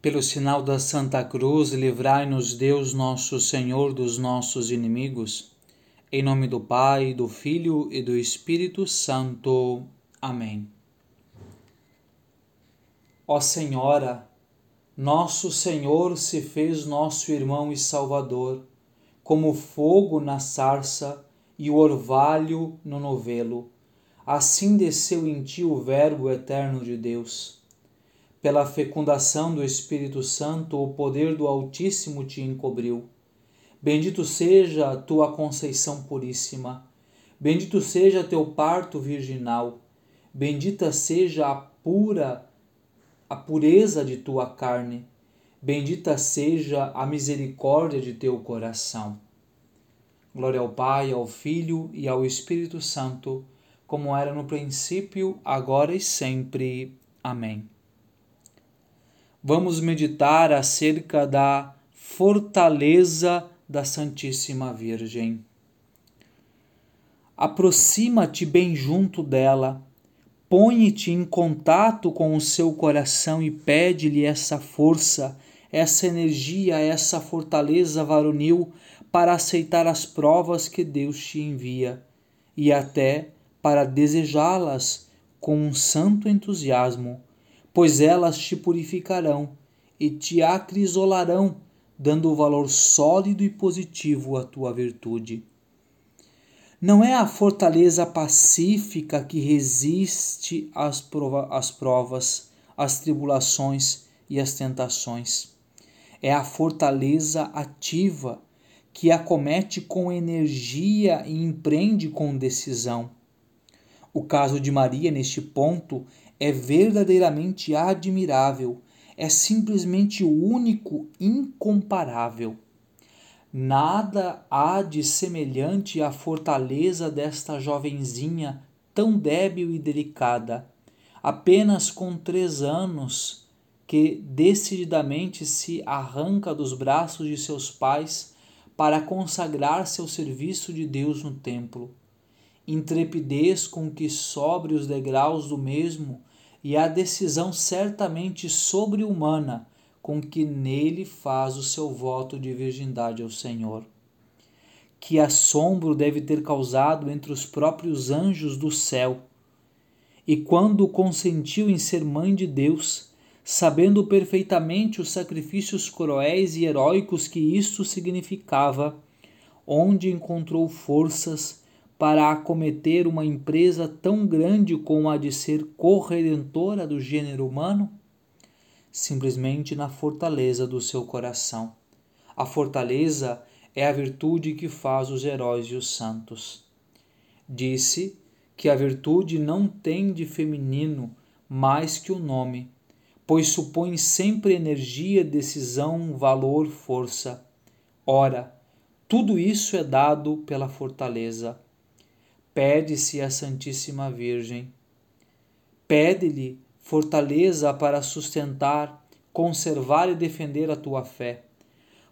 Pelo sinal da Santa Cruz, livrai-nos Deus nosso Senhor dos nossos inimigos. Em nome do Pai, do Filho e do Espírito Santo. Amém. Ó Senhora, nosso Senhor se fez nosso irmão e Salvador, como fogo na sarça e o orvalho no novelo. Assim desceu em ti o Verbo eterno de Deus pela fecundação do Espírito Santo, o poder do Altíssimo te encobriu. Bendito seja a tua conceição puríssima. Bendito seja teu parto virginal. Bendita seja a pura a pureza de tua carne. Bendita seja a misericórdia de teu coração. Glória ao Pai, ao Filho e ao Espírito Santo, como era no princípio, agora e sempre. Amém vamos meditar acerca da fortaleza da Santíssima Virgem. Aproxima-te bem junto dela, põe-te em contato com o seu coração e pede-lhe essa força, essa energia, essa fortaleza varonil para aceitar as provas que Deus te envia e até para desejá-las com um santo entusiasmo pois elas te purificarão e te acrisolarão, dando valor sólido e positivo à tua virtude. Não é a fortaleza pacífica que resiste às, prova às provas, às tribulações e às tentações. É a fortaleza ativa que acomete com energia e empreende com decisão. O caso de Maria, neste ponto, é verdadeiramente admirável, é simplesmente único, incomparável. Nada há de semelhante à fortaleza desta jovenzinha tão débil e delicada, apenas com três anos, que decididamente se arranca dos braços de seus pais para consagrar-se ao serviço de Deus no templo. Intrepidez com que sobre os degraus do mesmo e a decisão certamente sobre-humana com que nele faz o seu voto de virgindade ao Senhor. Que assombro deve ter causado entre os próprios anjos do céu! E quando consentiu em ser mãe de Deus, sabendo perfeitamente os sacrifícios cruéis e heróicos que isto significava, onde encontrou forças para acometer uma empresa tão grande como a de ser corredentora do gênero humano? Simplesmente na fortaleza do seu coração. A fortaleza é a virtude que faz os heróis e os santos. Disse que a virtude não tem de feminino mais que o nome, pois supõe sempre energia, decisão, valor, força. Ora, tudo isso é dado pela fortaleza pede-se à Santíssima Virgem. Pede-lhe fortaleza para sustentar, conservar e defender a tua fé.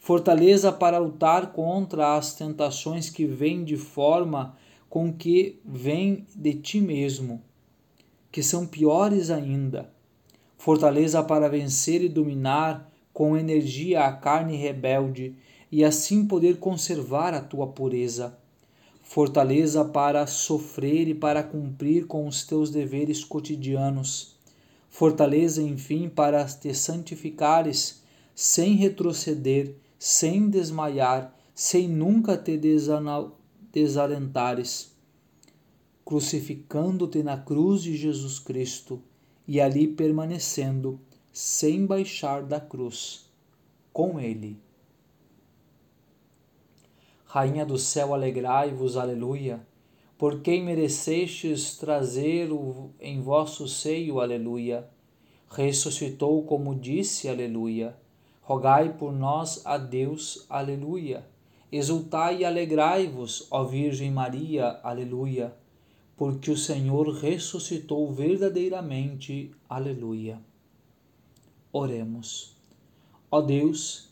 Fortaleza para lutar contra as tentações que vêm de forma com que vêm de ti mesmo, que são piores ainda. Fortaleza para vencer e dominar com energia a carne rebelde e assim poder conservar a tua pureza fortaleza para sofrer e para cumprir com os teus deveres cotidianos, fortaleza, enfim, para te santificares sem retroceder, sem desmaiar, sem nunca te desalentares, crucificando-te na cruz de Jesus Cristo e ali permanecendo, sem baixar da cruz, com Ele. Rainha do céu, alegrai-vos, aleluia. Por quem merecestes trazer-o em vosso seio, aleluia. Ressuscitou como disse, aleluia. Rogai por nós a Deus, aleluia. Exultai e alegrai-vos, ó Virgem Maria, aleluia. Porque o Senhor ressuscitou verdadeiramente, aleluia. Oremos. Ó Deus,